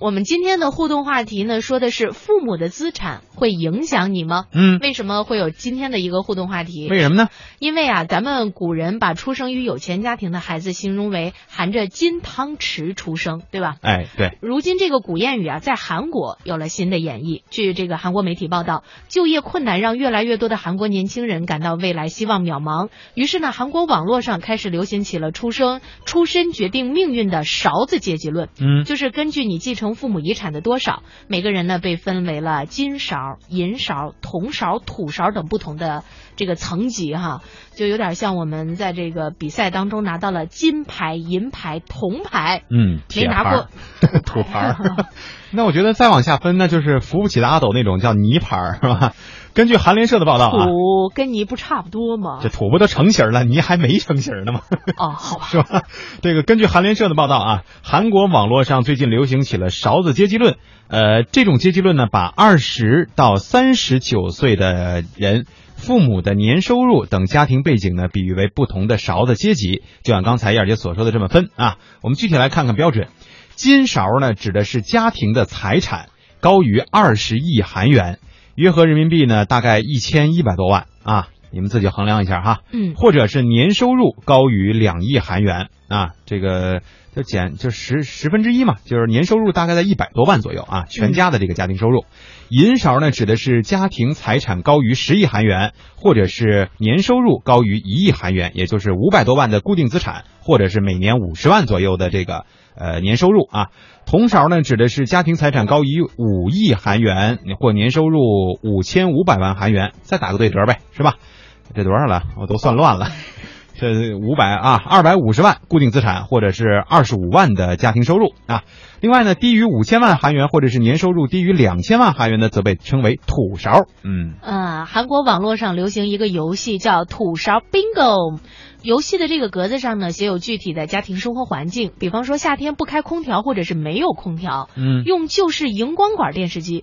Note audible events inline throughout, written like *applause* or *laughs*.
我们今天的互动话题呢，说的是父母的资产。会影响你吗？嗯，为什么会有今天的一个互动话题？为什么呢？因为啊，咱们古人把出生于有钱家庭的孩子形容为含着金汤匙出生，对吧？哎，对，如今这个古谚语啊，在韩国有了新的演绎。据这个韩国媒体报道，就业困难让越来越多的韩国年轻人感到未来希望渺茫。于是呢，韩国网络上开始流行起了出生出身决定命运的勺子阶级论。嗯，就是根据你继承父母遗产的多少，每个人呢被分为了金勺、银勺、铜勺、土勺等不同的这个层级哈，就有点像我们在这个比赛当中拿到了金牌、银牌、铜牌，嗯，没拿过 *laughs* 土牌。*laughs* 那我觉得再往下分那，就是扶不起的阿斗那种叫泥牌，是吧？根据韩联社的报道啊，土跟泥不差不多吗这？土不都成型了，泥还没成型呢吗？哦，好吧，*laughs* 是吧？这个根据韩联社的报道啊，韩国网络上最近流行起了勺子阶级论。呃，这种阶级论呢，把二十到三十九岁的人。父母的年收入等家庭背景呢，比喻为不同的勺子阶级，就像刚才燕儿姐所说的这么分啊。我们具体来看看标准。金勺呢，指的是家庭的财产高于二十亿韩元，约合人民币呢大概一千一百多万啊，你们自己衡量一下哈。嗯，或者是年收入高于两亿韩元啊，这个就减就十十分之一嘛，就是年收入大概在一百多万左右啊，全家的这个家庭收入。银勺呢，指的是家庭财产高于十亿韩元，或者是年收入高于一亿韩元，也就是五百多万的固定资产，或者是每年五十万左右的这个呃年收入啊。铜勺呢，指的是家庭财产高于五亿韩元或年收入五千五百万韩元，再打个对折呗，是吧？这多少了？我都算乱了。*laughs* 这五百啊，二百五十万固定资产，或者是二十五万的家庭收入啊。另外呢，低于五千万韩元或者是年收入低于两千万韩元的，则被称为土勺。嗯，啊，韩国网络上流行一个游戏叫土勺 bingo。游戏的这个格子上呢，写有具体的家庭生活环境，比方说夏天不开空调，或者是没有空调，嗯用旧式荧光管电视机。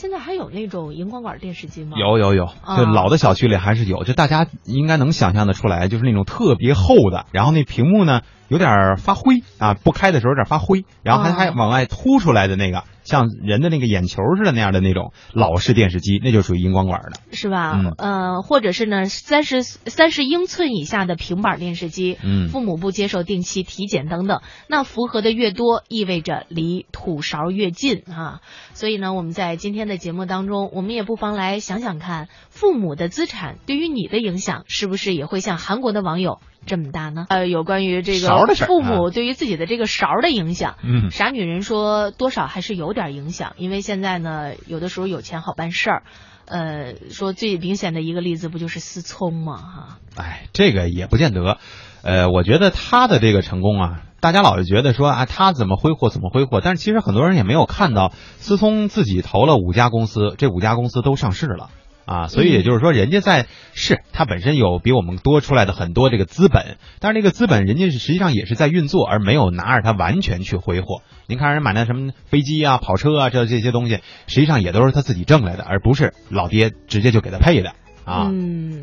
现在还有那种荧光管电视机吗？有有有，啊。就老的小区里还是有，就大家应该能想象得出来，就是那种特别厚的，然后那屏幕呢有点发灰啊，不开的时候有点发灰，然后还哦还往外凸出来的那个，像人的那个眼球似的那样的那种老式电视机，那就属于荧光管的。是吧？嗯呃，或者是呢，三十三十英寸以下的平板电视机，嗯父母不接受定期体检等等，那符合的越多，意味着离土勺越近啊。所以呢，我们在今天的节目当中，我们也不妨来想想看，父母的资产对于你的影响，是不是也会像韩国的网友这么大呢？呃，有关于这个勺的事父母对于自己的这个勺的影响，嗯傻女人说多少还是有点影响，因为现在呢，有的时候有钱好办事儿。呃，说最明显的一个例子不就是思聪吗？哈，哎，这个也不见得。呃，我觉得他的这个成功啊，大家老是觉得说啊，他怎么挥霍怎么挥霍，但是其实很多人也没有看到，思聪自己投了五家公司，这五家公司都上市了。啊，所以也就是说，人家在是他本身有比我们多出来的很多这个资本，但是这个资本人家是实际上也是在运作，而没有拿着它完全去挥霍。您看人买那什么飞机啊、跑车啊，这这些东西，实际上也都是他自己挣来的，而不是老爹直接就给他配的啊。嗯，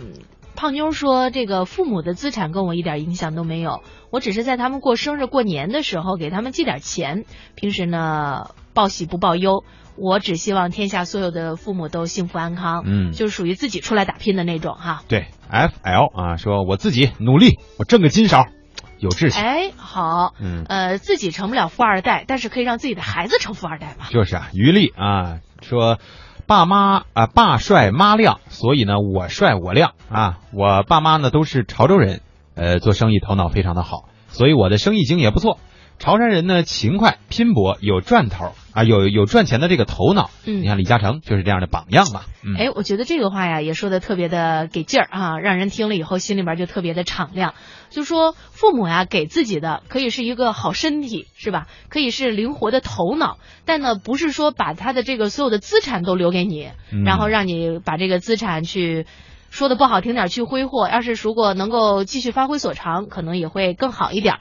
胖妞说这个父母的资产跟我一点影响都没有，我只是在他们过生日、过年的时候给他们寄点钱，平时呢报喜不报忧。我只希望天下所有的父母都幸福安康，嗯就是属于自己出来打拼的那种哈。对，F L 啊，说我自己努力，我挣个金勺，有志气。哎，好，嗯呃，自己成不了富二代，但是可以让自己的孩子成富二代嘛。就是啊，于力啊说，爸妈啊爸帅妈靓，所以呢我帅我靓啊。我爸妈呢都是潮州人，呃，做生意头脑非常的好，所以我的生意经也不错。潮汕人呢勤快拼搏，有赚头啊，有有赚钱的这个头脑。嗯你看李嘉诚就是这样的榜样嘛。嗯，哎，我觉得这个话呀也说的特别的给劲儿啊，让人听了以后心里边就特别的敞亮。就说父母呀给自己的可以是一个好身体，是吧？可以是灵活的头脑，但呢不是说把他的这个所有的资产都留给你，嗯然后让你把这个资产去。说的不好听点去挥霍，要是如果能够继续发挥所长，可能也会更好一点儿。